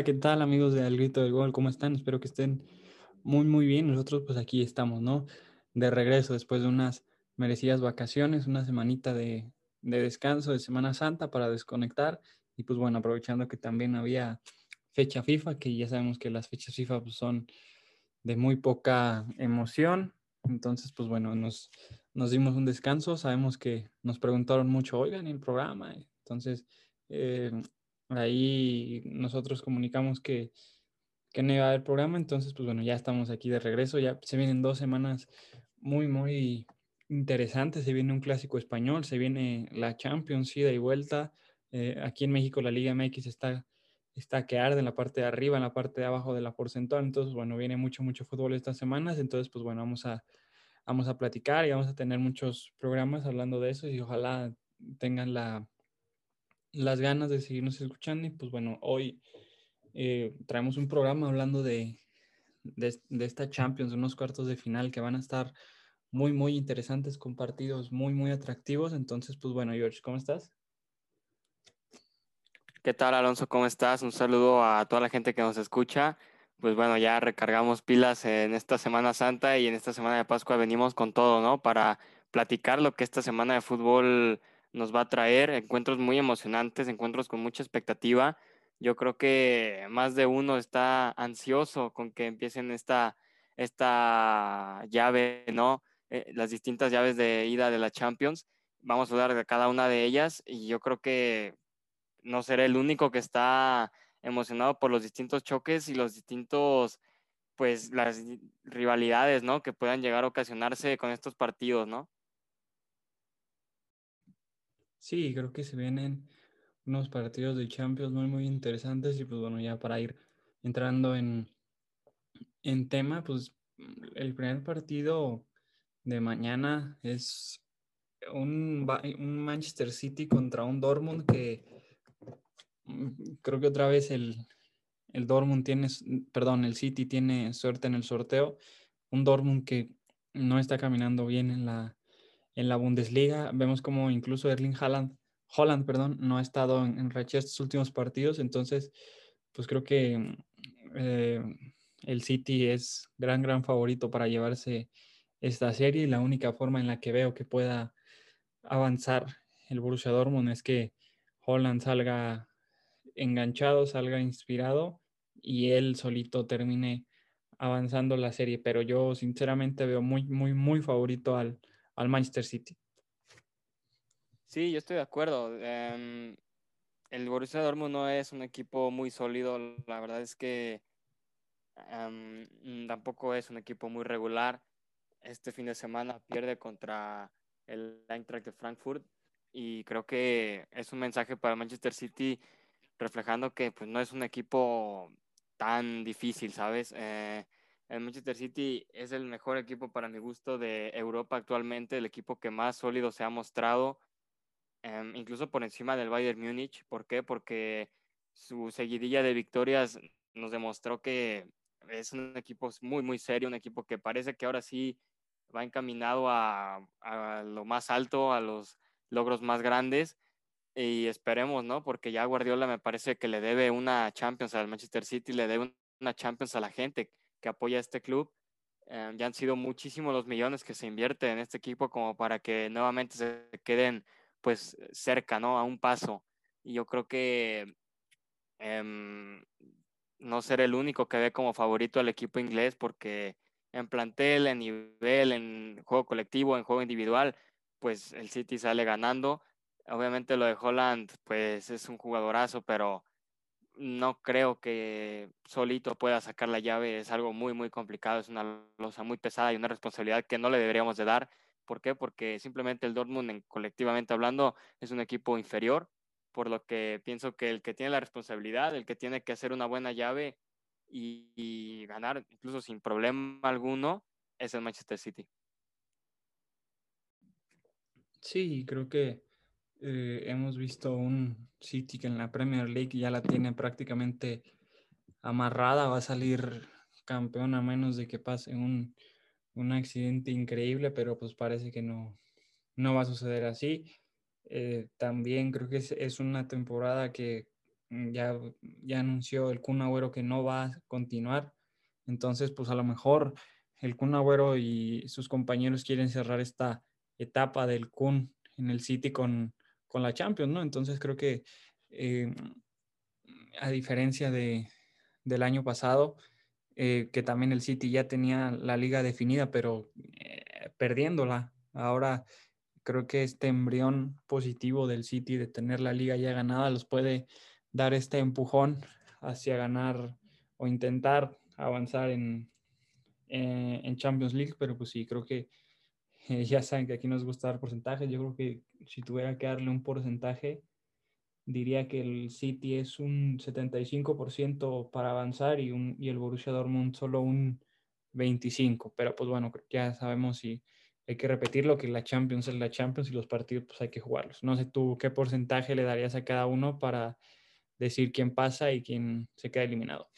Hola, ¿qué tal amigos de Al Grito del Gol? ¿Cómo están? Espero que estén muy, muy bien. Nosotros pues aquí estamos, ¿no? De regreso después de unas merecidas vacaciones, una semanita de, de descanso de Semana Santa para desconectar y pues bueno, aprovechando que también había fecha FIFA, que ya sabemos que las fechas FIFA pues, son de muy poca emoción. Entonces, pues bueno, nos, nos dimos un descanso. Sabemos que nos preguntaron mucho, oigan, el programa. Entonces, eh, ahí nosotros comunicamos que, que no iba a haber programa. Entonces, pues bueno, ya estamos aquí de regreso. Ya se vienen dos semanas muy, muy interesantes. Se viene un clásico español, se viene la Champions, ida y vuelta. Eh, aquí en México la Liga MX está está que arde en la parte de arriba, en la parte de abajo de la porcentual. Entonces, bueno, viene mucho, mucho fútbol estas semanas. Entonces, pues bueno, vamos a, vamos a platicar y vamos a tener muchos programas hablando de eso y ojalá tengan la, las ganas de seguirnos escuchando. Y pues bueno, hoy eh, traemos un programa hablando de, de, esta Champions, unos cuartos de final que van a estar muy, muy interesantes con partidos muy, muy atractivos. Entonces, pues bueno, George, ¿cómo estás? ¿Qué tal, Alonso? ¿Cómo estás? Un saludo a toda la gente que nos escucha. Pues bueno, ya recargamos pilas en esta Semana Santa y en esta Semana de Pascua venimos con todo, ¿no? Para platicar lo que esta semana de fútbol nos va a traer. Encuentros muy emocionantes, encuentros con mucha expectativa. Yo creo que más de uno está ansioso con que empiecen esta, esta llave, ¿no? Eh, las distintas llaves de ida de la Champions. Vamos a hablar de cada una de ellas y yo creo que no seré el único que está emocionado por los distintos choques y los distintos, pues las rivalidades, ¿no? Que puedan llegar a ocasionarse con estos partidos, ¿no? Sí, creo que se vienen unos partidos de Champions muy, muy interesantes y pues bueno, ya para ir entrando en, en tema, pues el primer partido de mañana es un, un Manchester City contra un Dortmund que Mm, creo que otra vez el, el Dortmund tiene, perdón, el City tiene suerte en el sorteo. Un Dortmund que no está caminando bien en la, en la Bundesliga. Vemos como incluso Erling Haaland, Holland, perdón, no ha estado en, en racha estos últimos partidos. Entonces, pues creo que eh, el City es gran, gran favorito para llevarse esta serie y la única forma en la que veo que pueda avanzar el Borussia Dortmund es que Holland salga enganchado, salga inspirado y él solito termine avanzando la serie. Pero yo sinceramente veo muy, muy, muy favorito al, al Manchester City. Sí, yo estoy de acuerdo. Um, el Borussia Dortmund no es un equipo muy sólido. La verdad es que um, tampoco es un equipo muy regular. Este fin de semana pierde contra el Eintracht de Frankfurt y creo que es un mensaje para Manchester City reflejando que pues no es un equipo tan difícil, ¿sabes? Eh, el Manchester City es el mejor equipo para mi gusto de Europa actualmente, el equipo que más sólido se ha mostrado, eh, incluso por encima del Bayern Múnich. ¿Por qué? Porque su seguidilla de victorias nos demostró que es un equipo muy, muy serio, un equipo que parece que ahora sí va encaminado a, a lo más alto, a los logros más grandes y esperemos, ¿no? Porque ya Guardiola me parece que le debe una Champions al Manchester City, le debe una Champions a la gente que apoya a este club. Eh, ya han sido muchísimos los millones que se invierte en este equipo como para que nuevamente se queden pues cerca, ¿no? A un paso. Y yo creo que eh, no ser el único que ve como favorito al equipo inglés porque en plantel, en nivel, en juego colectivo, en juego individual, pues el City sale ganando Obviamente lo de Holland, pues es un jugadorazo, pero no creo que solito pueda sacar la llave. Es algo muy, muy complicado, es una losa muy pesada y una responsabilidad que no le deberíamos de dar. ¿Por qué? Porque simplemente el Dortmund, colectivamente hablando, es un equipo inferior, por lo que pienso que el que tiene la responsabilidad, el que tiene que hacer una buena llave y ganar incluso sin problema alguno, es el Manchester City. Sí, creo que eh, hemos visto un City que en la Premier League ya la tiene prácticamente amarrada, va a salir campeón a menos de que pase un, un accidente increíble, pero pues parece que no, no va a suceder así. Eh, también creo que es, es, una temporada que ya, ya anunció el Kun Agüero que no va a continuar. Entonces, pues a lo mejor el Kun Agüero y sus compañeros quieren cerrar esta etapa del Kun en el City con, con la Champions, ¿no? Entonces creo que eh, a diferencia de, del año pasado, eh, que también el City ya tenía la liga definida, pero eh, perdiéndola. Ahora creo que este embrión positivo del City de tener la liga ya ganada los puede dar este empujón hacia ganar o intentar avanzar en, en Champions League, pero pues sí, creo que ya saben que aquí nos gusta dar porcentajes. Yo creo que si tuviera que darle un porcentaje, diría que el City es un 75% para avanzar y, un, y el Borussia Dortmund solo un 25%. Pero pues bueno, ya sabemos si hay que repetirlo, que la Champions es la Champions y los partidos pues hay que jugarlos. No sé tú qué porcentaje le darías a cada uno para decir quién pasa y quién se queda eliminado.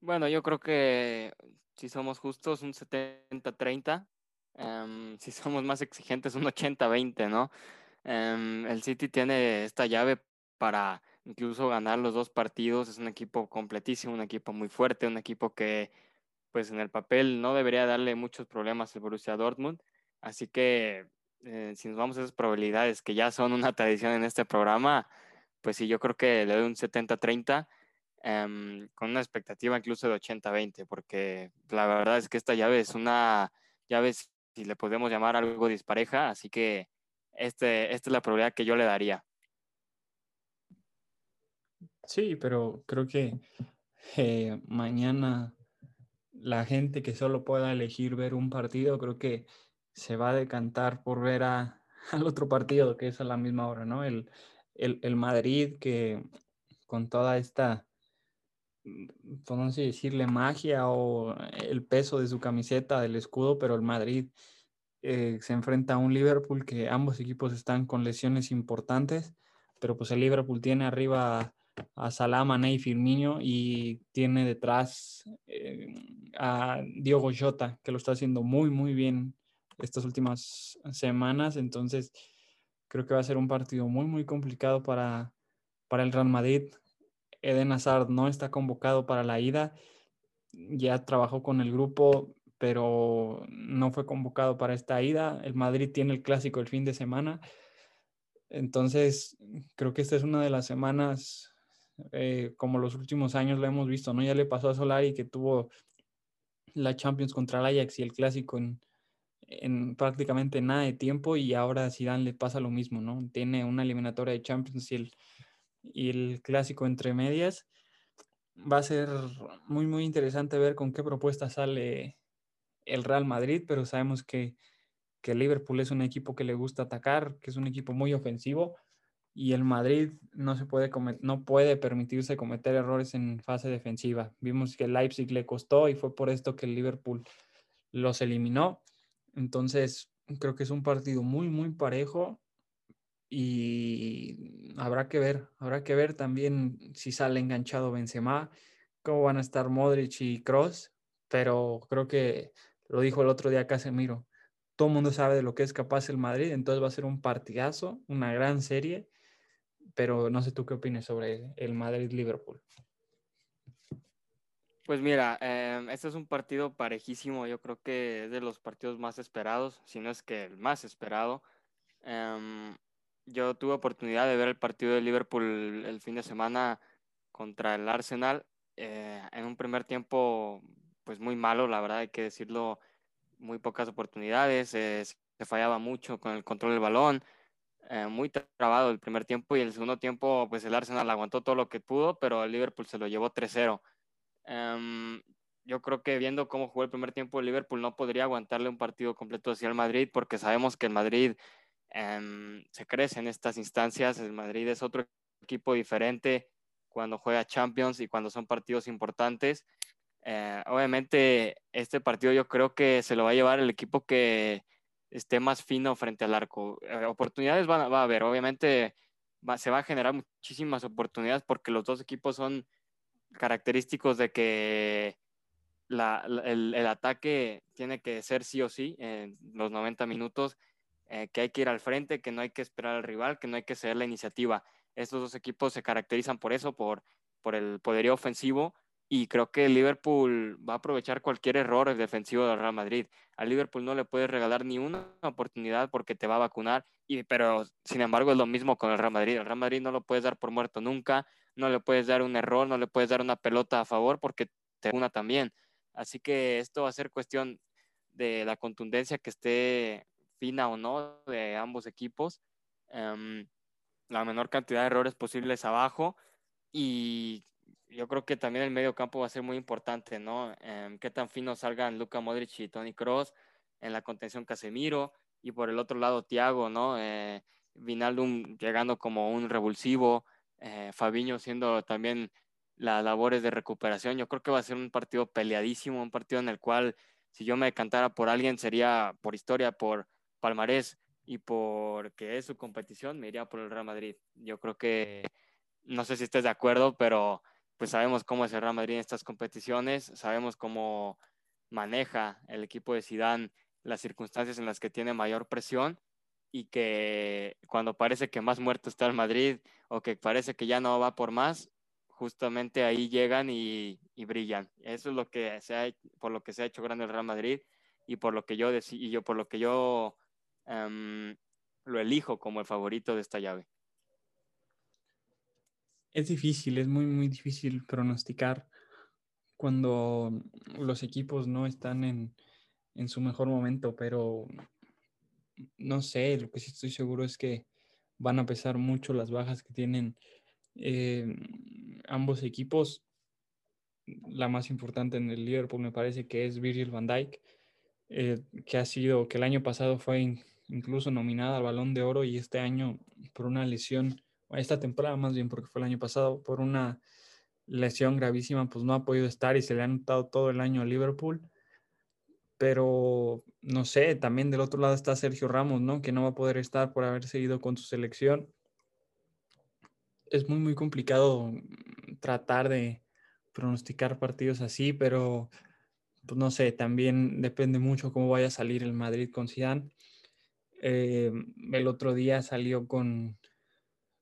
Bueno, yo creo que si somos justos, un 70-30. Em, si somos más exigentes, un 80-20, ¿no? Um, el City tiene esta llave para incluso ganar los dos partidos. Es un equipo completísimo, un equipo muy fuerte, un equipo que pues en el papel no debería darle muchos problemas al Borussia Dortmund. Así que eh, si nos vamos a esas probabilidades que ya son una tradición en este programa, pues sí, yo creo que le doy un 70-30 em, con una expectativa incluso de 80-20, porque la verdad es que esta llave es una llave, si le podemos llamar algo dispareja, así que este, esta es la probabilidad que yo le daría. Sí, pero creo que eh, mañana la gente que solo pueda elegir ver un partido, creo que se va a decantar por ver a, al otro partido que es a la misma hora, ¿no? El, el, el Madrid que con toda esta, pues no sé decirle magia o el peso de su camiseta, del escudo, pero el Madrid eh, se enfrenta a un Liverpool que ambos equipos están con lesiones importantes, pero pues el Liverpool tiene arriba a Salah, Mané y Firmino y tiene detrás eh, a Diogo Jota, que lo está haciendo muy, muy bien estas últimas semanas. Entonces, creo que va a ser un partido muy, muy complicado para, para el Real Madrid. Eden Hazard no está convocado para la ida. Ya trabajó con el grupo, pero no fue convocado para esta ida. El Madrid tiene el clásico el fin de semana. Entonces, creo que esta es una de las semanas eh, como los últimos años lo hemos visto, ¿no? Ya le pasó a Solari que tuvo la Champions contra el Ajax y el Clásico en, en prácticamente nada de tiempo y ahora a Zidane le pasa lo mismo, ¿no? Tiene una eliminatoria de Champions y el, y el Clásico entre medias. Va a ser muy, muy interesante ver con qué propuesta sale el Real Madrid, pero sabemos que, que Liverpool es un equipo que le gusta atacar, que es un equipo muy ofensivo y el Madrid no, se puede no puede permitirse cometer errores en fase defensiva. Vimos que Leipzig le costó y fue por esto que el Liverpool los eliminó. Entonces, creo que es un partido muy, muy parejo y habrá que ver, habrá que ver también si sale enganchado Benzema, cómo van a estar Modric y Cross, pero creo que lo dijo el otro día Casemiro. Todo el mundo sabe de lo que es capaz el Madrid, entonces va a ser un partidazo, una gran serie pero no sé tú qué opinas sobre el Madrid-Liverpool. Pues mira, em, este es un partido parejísimo, yo creo que es de los partidos más esperados, si no es que el más esperado. Em, yo tuve oportunidad de ver el partido de Liverpool el fin de semana contra el Arsenal eh, en un primer tiempo pues muy malo, la verdad hay que decirlo, muy pocas oportunidades, eh, se fallaba mucho con el control del balón, eh, muy trabado el primer tiempo y el segundo tiempo, pues el Arsenal aguantó todo lo que pudo, pero el Liverpool se lo llevó 3-0. Em, yo creo que viendo cómo jugó el primer tiempo, el Liverpool no podría aguantarle un partido completo hacia el Madrid, porque sabemos que el Madrid em, se crece en estas instancias. El Madrid es otro equipo diferente cuando juega Champions y cuando son partidos importantes. Eh, obviamente, este partido yo creo que se lo va a llevar el equipo que esté más fino frente al arco. Eh, oportunidades va, a haber, obviamente se va a generar muchísimas oportunidades porque los dos equipos son característicos de que el, ataque tiene que ser sí o sí en los 90 minutos, eh, que hay que ir al frente, que no hay que esperar al rival, que no hay que ceder la iniciativa. Estos dos equipos se caracterizan por eso, por, por el poderío ofensivo y creo que Liverpool va a aprovechar cualquier error defensivo del Real Madrid. Al Liverpool no le puedes regalar ni una oportunidad porque te va a vacunar, y, pero sin embargo es lo mismo con el Real Madrid. El Real Madrid no lo puedes dar por muerto nunca, no le puedes dar un error, no le puedes dar una pelota a favor porque te una también. Así que esto va a ser cuestión de la contundencia que esté fina o no de ambos equipos. Em, la menor cantidad de errores posibles abajo y yo creo que también el medio campo va a ser muy importante, ¿no? Eh, qué tan fino salgan Luka Modric y Tony Cross en la contención Casemiro y por el otro lado Thiago, ¿no? Eh, Vinaldum llegando como un revulsivo, eh, Fabiño siendo también las labores de recuperación. Yo creo que va a ser un partido peleadísimo, un partido en el cual si yo me decantara por alguien sería por historia, por palmarés y porque es su competición, me iría por el Real Madrid. Yo creo que, no sé si estés de acuerdo, pero pues sabemos cómo es el Real Madrid en estas competiciones, sabemos cómo maneja el equipo de Sidán las circunstancias en las que tiene mayor presión y que cuando parece que más muerto está el Madrid o que parece que ya no va por más, justamente ahí llegan y, brillan. Eso es lo que se ha, por lo que se ha hecho grande el Real Madrid y por lo que yo y yo por lo que yo em, lo elijo como el favorito de esta llave. Es difícil, es muy, muy difícil pronosticar cuando los equipos no están en, su mejor momento, pero no sé, lo que sí estoy seguro es que van a pesar mucho las bajas que tienen eh, ambos equipos. La más importante en el Liverpool me parece que es Virgil van Dijk, eh, que ha sido, que el año pasado fue incluso nominada al Balón de Oro y este año por una lesión esta temporada más bien, porque fue el año pasado, por una lesión gravísima, pues no ha podido estar y se le ha notado todo el año a Liverpool. Pero no sé, también del otro lado está Sergio Ramos, ¿no? Que no va a poder estar por haber seguido con su selección. Es muy, muy complicado tratar de pronosticar partidos así, pero pues no sé, también depende mucho cómo vaya a salir el Madrid con Zidane. Eh, el otro día salió con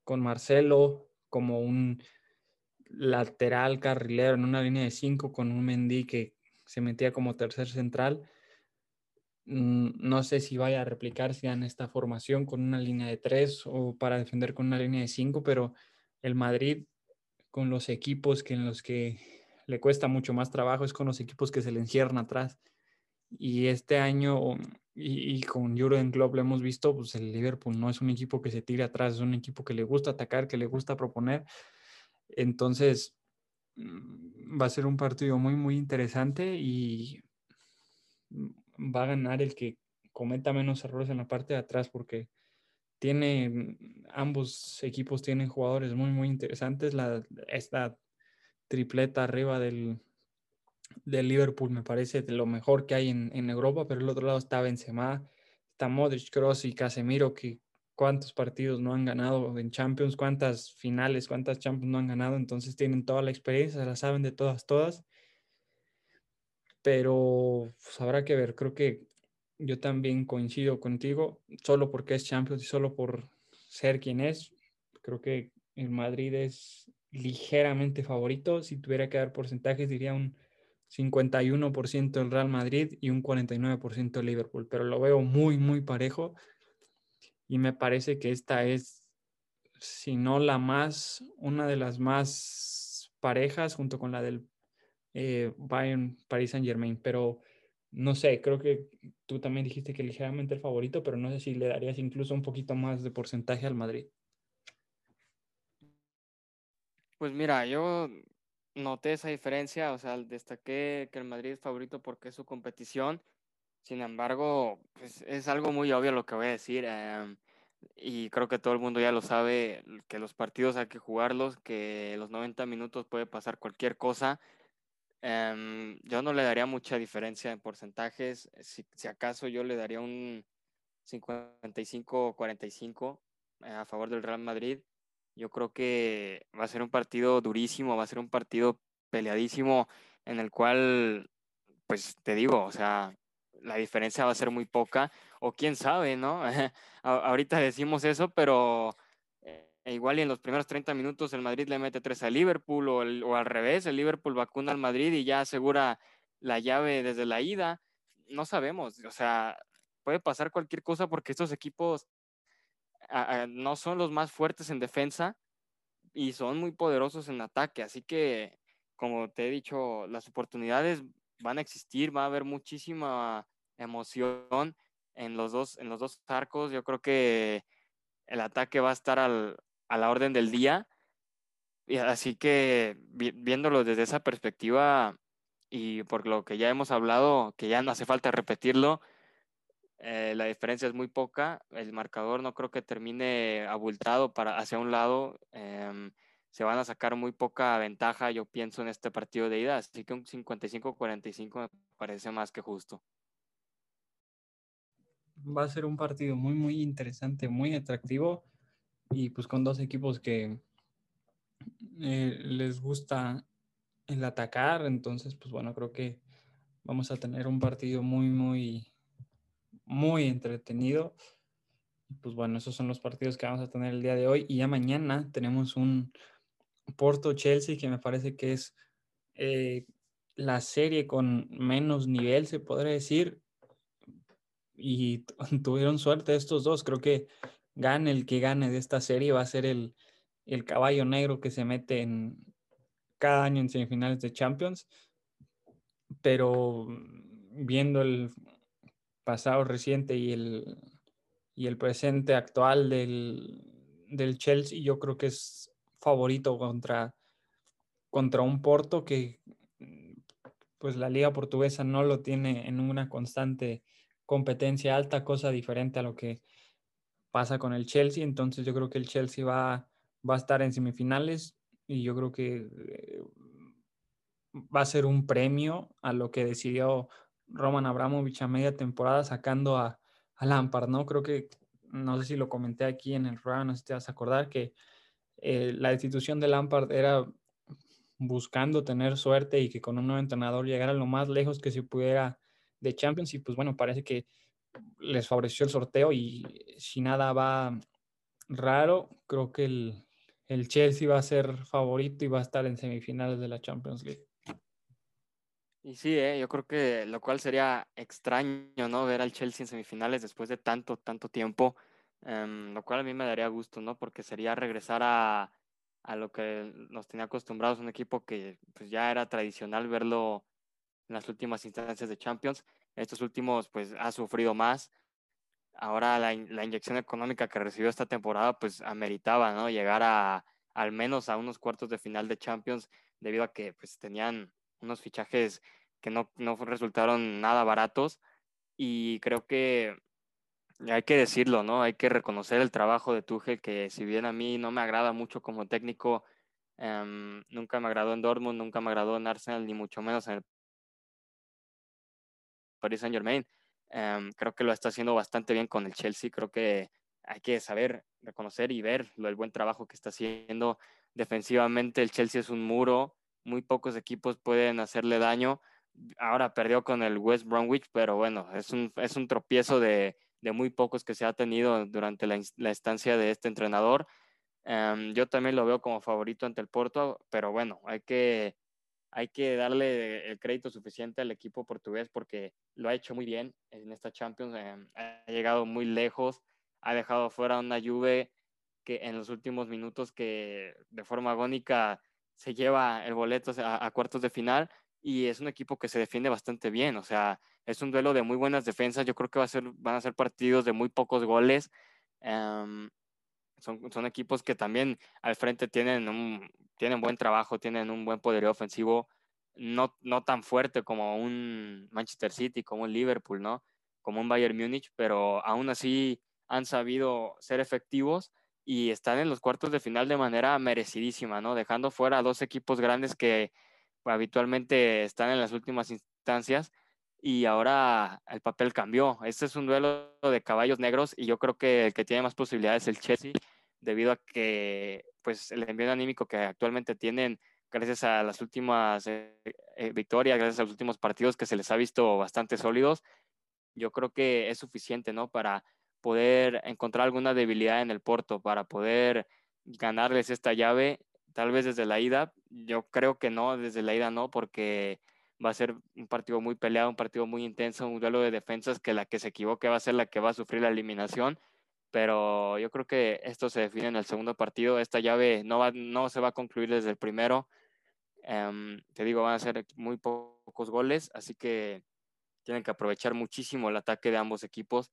con Marcelo como un lateral carrilero en una línea de cinco con un Mendy que se metía como tercer central. Mm, no sé si vaya a replicarse en esta formación con una línea de tres o para defender con una línea de cinco, pero el Madrid con los equipos que en los que le cuesta mucho más trabajo es con los equipos que se le encierran atrás. Y este año y, con Jurgen Klopp lo hemos visto, pues el Liverpool no es un equipo que se tire atrás, es un equipo que le gusta atacar, que le gusta proponer. Entonces, mm, va a ser un partido muy, muy interesante y va a ganar el que cometa menos errores en la parte de atrás porque tiene, ambos equipos tienen jugadores muy, muy interesantes. La, esta tripleta arriba del, del Liverpool me parece de lo mejor que hay en, Europa, pero el otro lado está Benzema, está Modric, Kroos y Casemiro, que cuántos partidos no han ganado en Champions, cuántas finales, cuántas Champions no han ganado, entonces tienen toda la experiencia, la saben de todas, todas. Pero pues, habrá que ver, creo que yo también coincido contigo, solo porque es Champions y solo por ser quien es, creo que el Madrid es ligeramente favorito, si tuviera que dar porcentajes diría un 51% el Real Madrid y un 49% el Liverpool, pero lo veo muy, muy parejo y me parece que esta es, si no la más, una de las más parejas junto con la del eh, Bayern Paris Saint Germain, pero no sé, creo que tú también dijiste que ligeramente el favorito, pero no sé si le darías incluso un poquito más de porcentaje al Madrid. Pues mira, yo noté esa diferencia, o sea, destaqué que el Madrid es favorito porque es su competición. Sin embargo, pues es algo muy obvio lo que voy a decir. Em, y creo que todo el mundo ya lo sabe, que los partidos hay que jugarlos, que los 90 minutos puede pasar cualquier cosa. Em, yo no le daría mucha diferencia en porcentajes. Si, si acaso yo le daría un 55-45 eh, a favor del Real Madrid. Yo creo que va a ser un partido durísimo, va a ser un partido peleadísimo en el cual, pues te digo, o sea, la diferencia va a ser muy poca, o quién sabe, ¿no? Ahorita decimos eso, pero e igual y en los primeros 30 minutos el Madrid le mete tres al Liverpool o, o al revés, el Liverpool vacuna al Madrid y ya asegura la llave desde la ida. No sabemos, o sea, puede pasar cualquier cosa porque estos equipos no son los más fuertes en defensa y son muy poderosos en ataque. Así que, como te he dicho, las oportunidades van a existir, va a haber muchísima emoción en los dos, en los dos arcos. Yo creo que el ataque va a estar a la orden del día. Y así que viéndolo desde esa perspectiva y por lo que ya hemos hablado, que ya no hace falta repetirlo, eh, la diferencia es muy poca. El marcador no creo que termine abultado para hacia un lado. Em, se van a sacar muy poca ventaja, yo pienso, en este partido de ida. Así que un 55-45 me parece más que justo. Va a ser un partido muy, muy interesante, muy atractivo y pues con dos equipos que eh, les gusta el atacar. Entonces, pues bueno, creo que vamos a tener un partido muy, muy muy entretenido. Pues bueno, esos son los partidos que vamos a tener el día de hoy. Y ya mañana tenemos un Porto-Chelsea que me parece que es eh, la serie con menos nivel, se podría decir. Y tuvieron suerte estos dos. Creo que gane el que gane de esta serie va a ser el, el caballo negro que se mete en cada año en semifinales de Champions. Pero viendo el, pasado reciente y el, y el presente actual del, del, Chelsea, yo creo que es favorito contra, contra un Porto que pues la liga portuguesa no lo tiene en una constante competencia alta, cosa diferente a lo que pasa con el Chelsea. Entonces yo creo que el Chelsea va, va a estar en semifinales y yo creo que eh, va a ser un premio a lo que decidió Roman Abramovich a media temporada sacando a, a Lampard, ¿no? Creo que, no sé si lo comenté aquí en el programa, no sé si te vas a acordar, que eh, la institución de Lampard era buscando tener suerte y que con un nuevo entrenador llegara lo más lejos que se pudiera de Champions y pues bueno, parece que les favoreció el sorteo y si nada va raro, creo que el Chelsea va a ser favorito y va a estar en semifinales de la Champions League. Y sí, eh, yo creo que lo cual sería extraño, ¿no? Ver al Chelsea en semifinales después de tanto, tanto tiempo, em, lo cual a mí me daría gusto, ¿no? Porque sería regresar a, a lo que nos tenía acostumbrados, un equipo que pues ya era tradicional verlo en las últimas instancias de Champions. Estos últimos, pues, ha sufrido más. Ahora la, la inyección económica que recibió esta temporada, pues, ameritaba, ¿no? Llegar a al menos a unos cuartos de final de Champions debido a que, pues, tenían unos fichajes que no, no resultaron nada baratos y creo que hay que decirlo, ¿no? Hay que reconocer el trabajo de Tuchel, que si bien a mí no me agrada mucho como técnico, em, nunca me agradó en Dortmund, nunca me agradó en Arsenal, ni mucho menos en el Paris Saint Germain. Em, creo que lo está haciendo bastante bien con el Chelsea. Creo que hay que saber reconocer y ver lo, el buen trabajo que está haciendo defensivamente. El Chelsea es un muro muy pocos equipos pueden hacerle daño. Ahora perdió con el West Bromwich, pero bueno, es un, es un tropiezo de, de muy pocos que se ha tenido durante la, la estancia de este entrenador. Em, yo también lo veo como favorito ante el Porto, pero bueno, hay que, hay que darle el crédito suficiente al equipo portugués porque lo ha hecho muy bien en esta Champions, em, ha llegado muy lejos, ha dejado fuera una Juve que en los últimos minutos que de forma agónica se lleva el boleto a, cuartos de final y es un equipo que se defiende bastante bien, o sea, es un duelo de muy buenas defensas, yo creo que va a ser, van a ser partidos de muy pocos goles, em, son, son, equipos que también al frente tienen tienen buen trabajo, tienen un buen poder ofensivo, no, no tan fuerte como un Manchester City, como un Liverpool, ¿no? Como un Bayern Múnich, pero aún así han sabido ser efectivos y están en los cuartos de final de manera merecidísima, ¿no? Dejando fuera a dos equipos grandes que habitualmente están en las últimas instancias y ahora el papel cambió. Este es un duelo de caballos negros y yo creo que el que tiene más posibilidades es el Chelsea debido a que pues el envío anímico que actualmente tienen gracias a las últimas eh, eh, victorias, gracias a los últimos partidos que se les ha visto bastante sólidos, yo creo que es suficiente, ¿no? Para poder encontrar alguna debilidad en el Porto, para poder ganarles esta llave, tal vez desde la ida. Yo creo que no, desde la ida no, porque va a ser un partido muy peleado, un partido muy intenso, un duelo de defensas que la que se equivoque va a ser la que va a sufrir la eliminación. Pero yo creo que esto se define en el segundo partido. Esta llave no, va, no se va a concluir desde el primero. Em, te digo, van a ser muy pocos goles, así que tienen que aprovechar muchísimo el ataque de ambos equipos,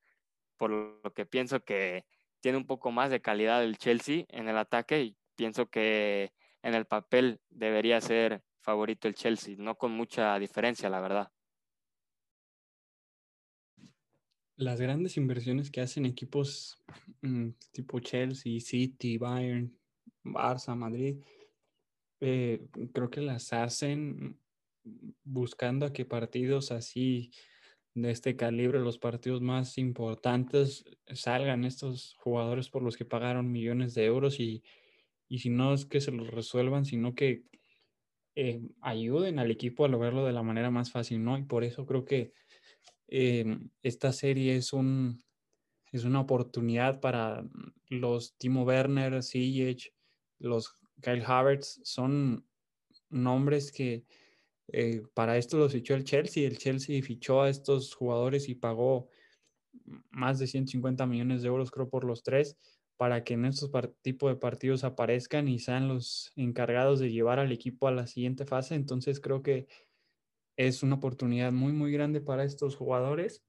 por lo que pienso que tiene un poco más de calidad el Chelsea en el ataque y pienso que en el papel debería ser favorito el Chelsea, no con mucha diferencia, la verdad. Las grandes inversiones que hacen equipos mm, tipo Chelsea, City, Bayern, Barça, Madrid, eh, creo que las hacen buscando a que partidos así de este calibre, los partidos más importantes, salgan estos jugadores por los que pagaron millones de euros y, y si no es que se los resuelvan, sino que eh, ayuden al equipo a lograrlo de la manera más fácil, ¿no? Y por eso creo que eh, esta serie es un es una oportunidad para los Timo Werner, Ziyech, los Kyle Havertz, son nombres que eh, para esto los fichó el Chelsea. El Chelsea fichó a estos jugadores y pagó más de 150 millones de euros, creo, por los tres, para que en estos tipos de partidos aparezcan y sean los encargados de llevar al equipo a la siguiente fase. Entonces creo que es una oportunidad muy, muy grande para estos jugadores.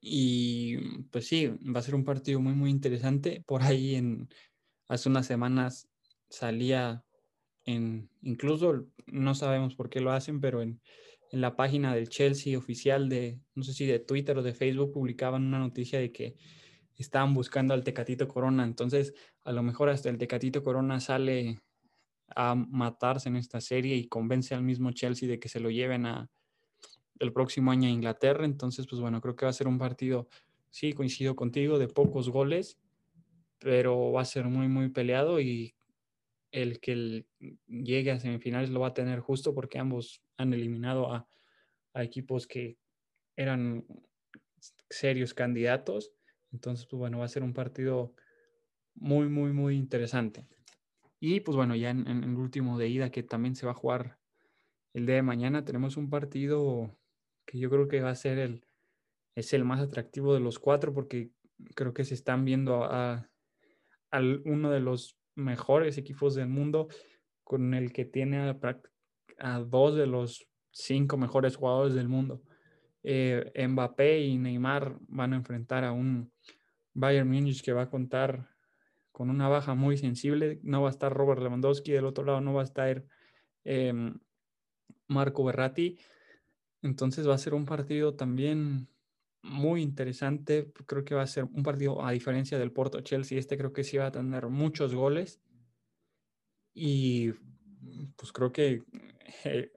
Y pues sí, va a ser un partido muy, muy interesante. Por ahí en hace unas semanas salía en, incluso no sabemos por qué lo hacen, pero en, en la página del Chelsea oficial de, no sé si de Twitter o de Facebook, publicaban una noticia de que estaban buscando al Tecatito Corona. Entonces, a lo mejor hasta el Tecatito Corona sale a matarse en esta serie y convence al mismo Chelsea de que se lo lleven a el próximo año a Inglaterra. Entonces, pues bueno, creo que va a ser un partido, sí, coincido contigo, de pocos goles, pero va a ser muy, muy peleado y el que llegue a semifinales lo va a tener justo porque ambos han eliminado a, equipos que eran serios candidatos. Entonces, pues bueno, va a ser un partido muy, muy, muy interesante. Y pues bueno, ya en, el último de ida que también se va a jugar el día de mañana, tenemos un partido que yo creo que va a ser el, es el más atractivo de los cuatro porque creo que se están viendo a, a uno de los mejores equipos del mundo, con el que tiene a, dos de los cinco mejores jugadores del mundo. Eh, Mbappé y Neymar van a enfrentar a un Bayern Múnich que va a contar con una baja muy sensible. No va a estar Robert Lewandowski, del otro lado no va a estar em, Marco Berratti. Entonces va a ser un partido también muy interesante. Creo que va a ser un partido, a diferencia del Porto Chelsea, este creo que sí va a tener muchos goles. Y pues creo que eh,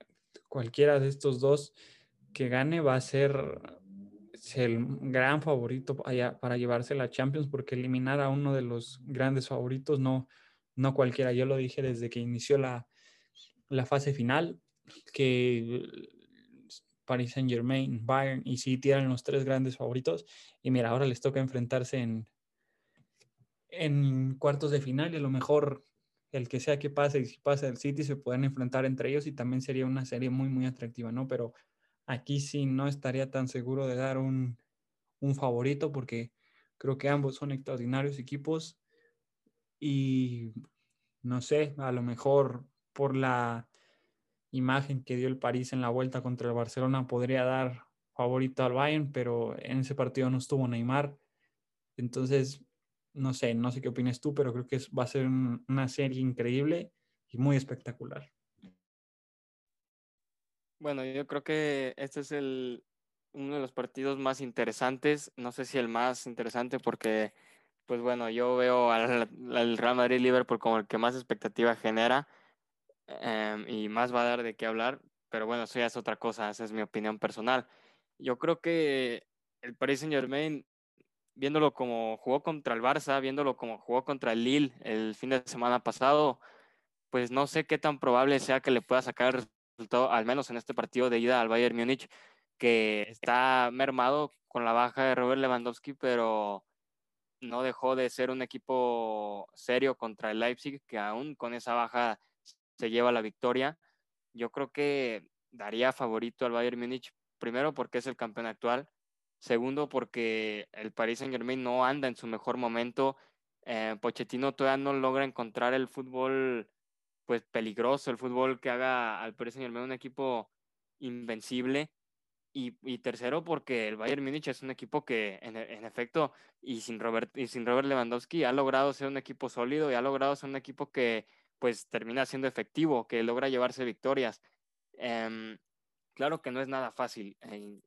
cualquiera de estos dos que gane va a ser el gran favorito para llevarse la Champions, porque eliminar a uno de los grandes favoritos no, no cualquiera. Yo lo dije desde que inició la, la fase final, que Paris Saint Germain, Bayern y City eran los tres grandes favoritos. Y mira, ahora les toca enfrentarse en, en cuartos de final y a lo mejor el que sea que pase y si pasa el City se pueden enfrentar entre ellos y también sería una serie muy, muy atractiva, ¿no? Pero aquí sí no estaría tan seguro de dar un, un favorito porque creo que ambos son extraordinarios equipos y no sé, a lo mejor por la imagen que dio el París en la vuelta contra el Barcelona podría dar favorito al Bayern, pero en ese partido no estuvo Neymar. Entonces, no sé, no sé qué opinas tú, pero creo que va a ser una serie increíble y muy espectacular. Bueno, yo creo que este es el, uno de los partidos más interesantes, no sé si el más interesante porque, pues bueno, yo veo al, al Real Madrid-Liverpool como el que más expectativa genera Em, y más va a dar de qué hablar, pero bueno, eso ya es otra cosa, esa es mi opinión personal. Yo creo que el Paris Saint Germain, viéndolo como jugó contra el Barça, viéndolo como jugó contra el Lille el fin de semana pasado, pues no sé qué tan probable sea que le pueda sacar el resultado, al menos en este partido de ida al Bayern Múnich, que está mermado con la baja de Robert Lewandowski, pero no dejó de ser un equipo serio contra el Leipzig, que aún con esa baja se lleva la victoria. Yo creo que daría favorito al Bayern Múnich, primero porque es el campeón actual, segundo porque el Paris Saint Germain no anda en su mejor momento, eh, Pochettino todavía no logra encontrar el fútbol pues peligroso, el fútbol que haga al Paris Saint Germain un equipo invencible. Y, tercero, porque el Bayern Múnich es un equipo que, en, efecto, y sin, Robert, y sin Robert Lewandowski, ha logrado ser un equipo sólido y ha logrado ser un equipo que, pues, termina siendo efectivo, que logra llevarse victorias. Em, claro que no es nada fácil eh,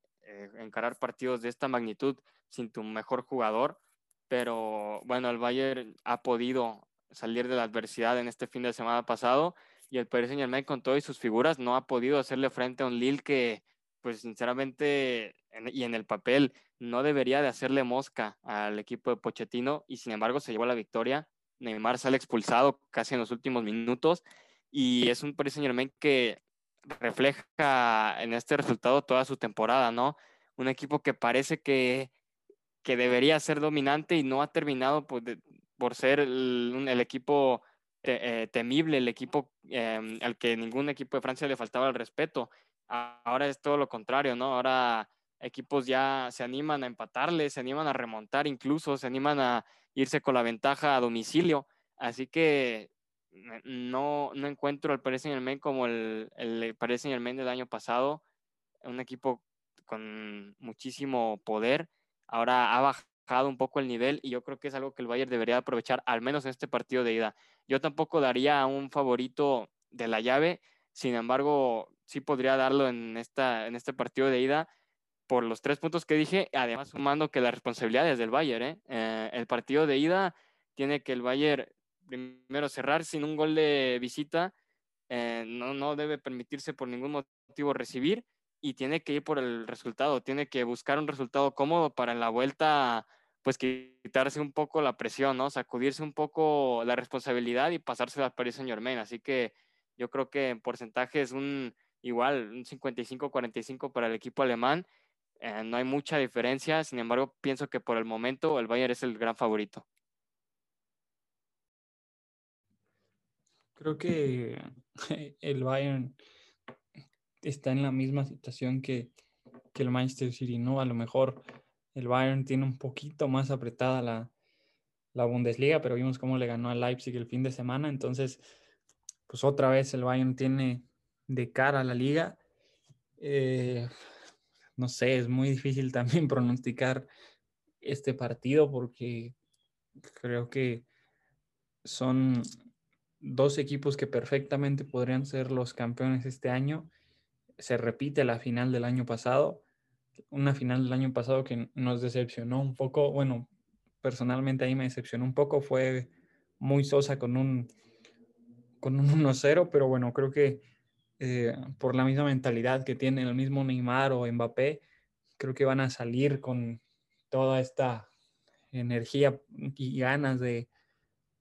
encarar partidos de esta magnitud sin tu mejor jugador, pero bueno, el Bayern ha podido salir de la adversidad en este fin de semana pasado y el Paris Saint Germain con todas sus figuras no ha podido hacerle frente a un Lille que pues sinceramente, y en el papel, no debería de hacerle mosca al equipo de Pochettino y sin embargo se llevó la victoria. Neymar sale expulsado casi en los últimos minutos y es un Paris Saint que refleja en este resultado toda su temporada, ¿no? Un equipo que parece que, que debería ser dominante y no ha terminado por, por ser el, equipo eh, temible, el equipo em, al que ningún equipo de Francia le faltaba el respeto. Ahora es todo lo contrario, ¿no? Ahora equipos ya se animan a empatarle, se animan a remontar incluso, se animan a irse con la ventaja a domicilio. Así que no, no encuentro al Paris Saint Germain como el, el Paris Saint Germain del año pasado, un equipo con muchísimo poder. Ahora ha bajado un poco el nivel y yo creo que es algo que el Bayern debería aprovechar, al menos en este partido de ida. Yo tampoco daría a un favorito de la llave, sin embargo, sí podría darlo en, esta, en este partido de ida por los tres puntos que dije, además sumando que la responsabilidad es del Bayern. ¿eh? Eh, el partido de ida tiene que el Bayern primero cerrar sin un gol de visita, eh, no, no debe permitirse por ningún motivo recibir y tiene que ir por el resultado, tiene que buscar un resultado cómodo para en la vuelta pues quitarse un poco la presión, ¿no? Sacudirse un poco la responsabilidad y pasársela al Paris Saint Germain. Así que yo creo que en porcentaje es un igual un 55-45 para el equipo alemán. Eh, no hay mucha diferencia, sin embargo, pienso que por el momento el Bayern es el gran favorito. Creo que el Bayern está en la misma situación que, que el Manchester City, ¿no? A lo mejor el Bayern tiene un poquito más apretada la, la Bundesliga, pero vimos cómo le ganó al Leipzig el fin de semana, entonces, pues otra vez el Bayern tiene de cara a la liga. Eh, no sé, es muy difícil también pronosticar este partido porque creo que son dos equipos que perfectamente podrían ser los campeones este año. Se repite la final del año pasado, una final del año pasado que nos decepcionó un poco, bueno, personalmente ahí me decepcionó un poco, fue muy sosa con un con un 1-0, pero bueno, creo que eh, por la misma mentalidad que tiene el mismo Neymar o Mbappé, creo que van a salir con toda esta energía y ganas de,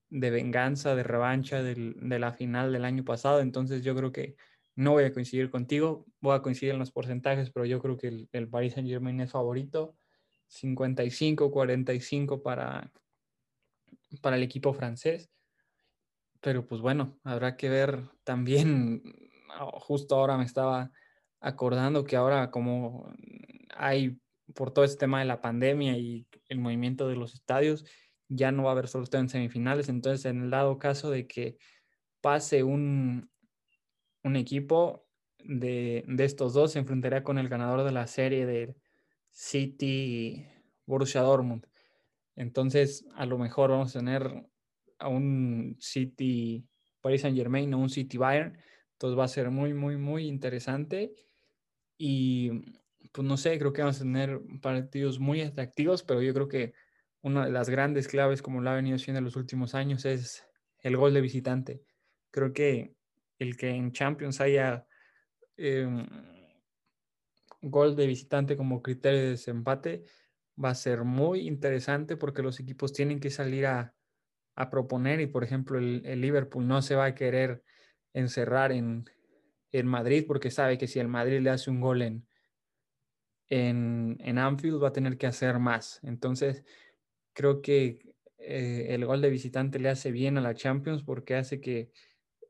venganza, de revancha de la final del año pasado. Entonces yo creo que no voy a coincidir contigo, voy a coincidir en los porcentajes, pero yo creo que el, el Paris Saint Germain es favorito. 55-45 para, para el equipo francés. Pero pues bueno, habrá que ver también justo ahora me estaba acordando que ahora como hay por todo este tema de la pandemia y el movimiento de los estadios, ya no va a haber sorteo en semifinales. Entonces, en el dado caso de que pase un, un equipo de, de, estos dos, se enfrentaría con el ganador de la serie de City Borussia Dortmund. Entonces, a lo mejor vamos a tener a un City Paris Saint Germain o un City Bayern entonces va a ser muy, muy, muy interesante. Y pues no sé, creo que vamos a tener partidos muy atractivos, pero yo creo que una de las grandes claves, como lo ha venido siendo en los últimos años, es el gol de visitante. Creo que el que en Champions haya eh, gol de visitante como criterio de desempate va a ser muy interesante porque los equipos tienen que salir a, a proponer y por ejemplo el, Liverpool no se va a querer encerrar en, en Madrid porque sabe que si el Madrid le hace un gol en, en, en Anfield va a tener que hacer más. Entonces, creo que eh, el gol de visitante le hace bien a la Champions porque hace que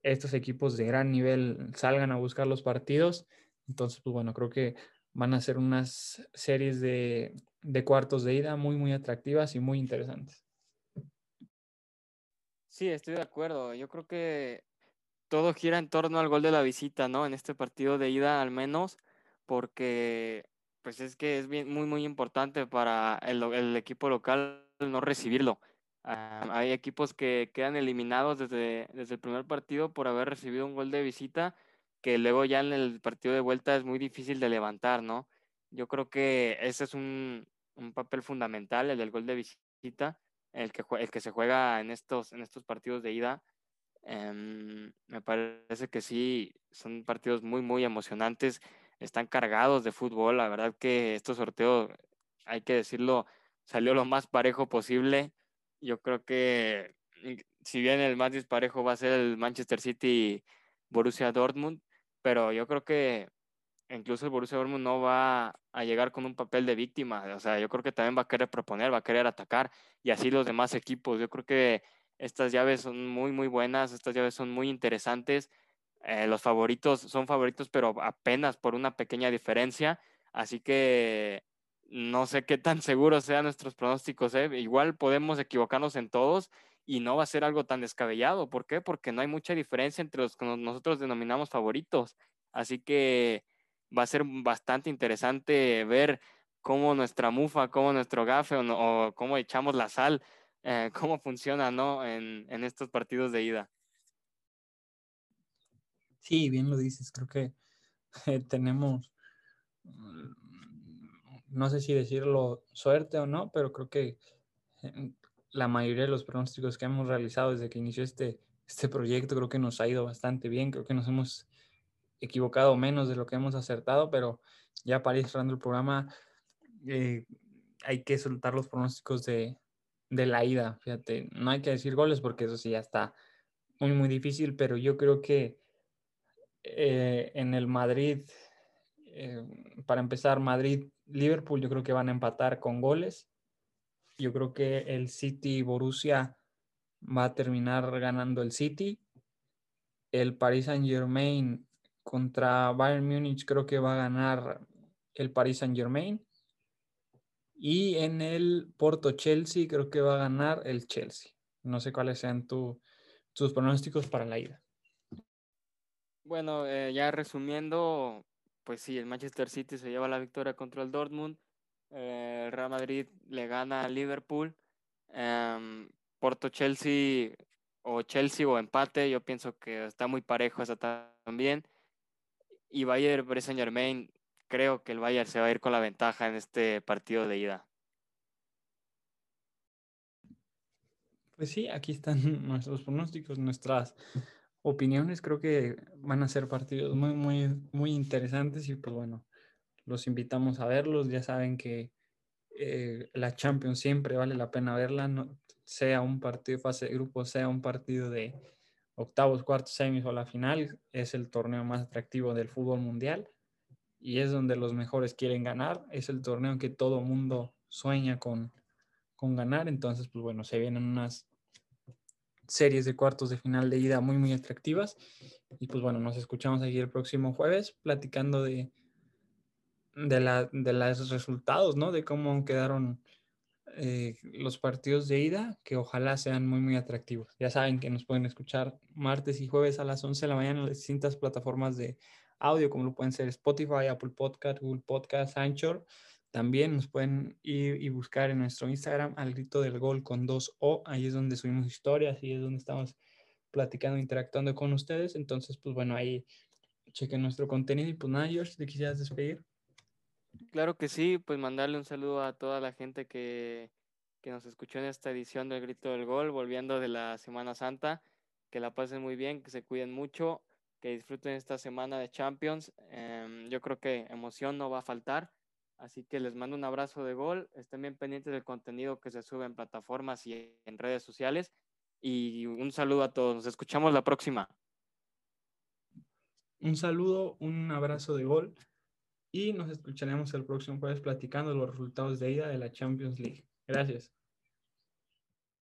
estos equipos de gran nivel salgan a buscar los partidos. Entonces, pues bueno, creo que van a ser unas series de, de cuartos de ida muy, muy atractivas y muy interesantes. Sí, estoy de acuerdo. Yo creo que todo gira en torno al gol de la visita, ¿no? En este partido de ida al menos, porque pues es que es bien, muy, muy importante para el, el equipo local no recibirlo. Ah, hay equipos que quedan eliminados desde, desde el primer partido por haber recibido un gol de visita, que luego ya en el partido de vuelta es muy difícil de levantar, ¿no? Yo creo que ese es un, un papel fundamental, el del gol de visita, el que, el que se juega en estos, en estos partidos de ida. Em, me parece que sí, son partidos muy, muy emocionantes, están cargados de fútbol. La verdad que estos sorteos, hay que decirlo, salió lo más parejo posible. Yo creo que si bien el más disparejo va a ser el Manchester City Borussia Dortmund, pero yo creo que incluso el Borussia Dortmund no va a llegar con un papel de víctima. O sea, yo creo que también va a querer proponer, va a querer atacar y así los demás equipos. Yo creo que estas llaves son muy, muy buenas, estas llaves son muy interesantes. Eh, los favoritos son favoritos, pero apenas por una pequeña diferencia. Así que no sé qué tan seguros sean nuestros pronósticos. ¿eh? Igual podemos equivocarnos en todos y no va a ser algo tan descabellado. ¿Por qué? Porque no hay mucha diferencia entre los que nosotros denominamos favoritos. Así que va a ser bastante interesante ver cómo nuestra mufa, cómo nuestro gafe o, cómo echamos la sal, eh, cómo funciona ¿no? en, en estos partidos de ida. Sí, bien lo dices, creo que tenemos, no sé si decirlo suerte o no, pero creo que la mayoría de los pronósticos que hemos realizado desde que inició este, este proyecto creo que nos ha ido bastante bien, creo que nos hemos equivocado menos de lo que hemos acertado, pero ya para ir cerrando el programa, eh, hay que soltar los pronósticos de, de, la ida. Fíjate, no hay que decir goles porque eso sí ya está muy, muy difícil, pero yo creo que eh, en el Madrid, eh, para empezar, Madrid-Liverpool, yo creo que van a empatar con goles. Yo creo que el City Borussia va a terminar ganando el City. El Paris Saint Germain contra Bayern Múnich creo que va a ganar el Paris Saint Germain. Y en el Porto Chelsea creo que va a ganar el Chelsea. No sé cuáles sean tus pronósticos para la ida. Bueno, eh, ya resumiendo, pues sí, el Manchester City se lleva la victoria contra el Dortmund. Eh, el Real Madrid le gana a Liverpool. Em, Porto Chelsea o Chelsea o empate, yo pienso que está muy parejo esa también y Bayern Saint Germain, creo que el Bayern se va a ir con la ventaja en este partido de ida. Pues sí, aquí están nuestros pronósticos, nuestras opiniones. Creo que van a ser partidos muy, muy, muy interesantes y pues bueno, los invitamos a verlos. Ya saben que eh, la Champions siempre vale la pena verla, sea un partido de fase de grupo, sea un partido de, octavos, cuartos, semis o la final, es el torneo más atractivo del fútbol mundial y es donde los mejores quieren ganar, es el torneo que todo mundo sueña con, con ganar, entonces pues bueno, se vienen unas series de cuartos de final de ida muy muy atractivas y pues bueno, nos escuchamos aquí el próximo jueves platicando de de, la, de los resultados, ¿no? De cómo quedaron eh, los partidos de ida, que ojalá sean muy, muy atractivos. Ya saben que nos pueden escuchar martes y jueves a las 11 de la mañana en las distintas plataformas de audio, como lo pueden ser Spotify, Apple Podcast, Google Podcast, Anchor. También nos pueden ir y buscar en nuestro Instagram al grito del gol con dos O. Ahí es donde subimos historias y es donde estamos platicando, interactuando con ustedes. Entonces, pues bueno, ahí chequen nuestro contenido y pues nada, George, ¿te quisieras despedir? Claro que sí, pues mandarle un saludo a toda la gente que, nos escuchó en esta edición del Grito del Gol, volviendo de la Semana Santa. Que la pasen muy bien, que se cuiden mucho, que disfruten esta semana de Champions. Em, yo creo que emoción no va a faltar. Así que les mando un abrazo de gol. Estén bien pendientes del contenido que se sube en plataformas y en redes sociales. Y un saludo a todos. Nos escuchamos la próxima. Un saludo, un abrazo de gol y nos escucharemos el próximo jueves platicando los resultados de ida de la Champions League. Gracias.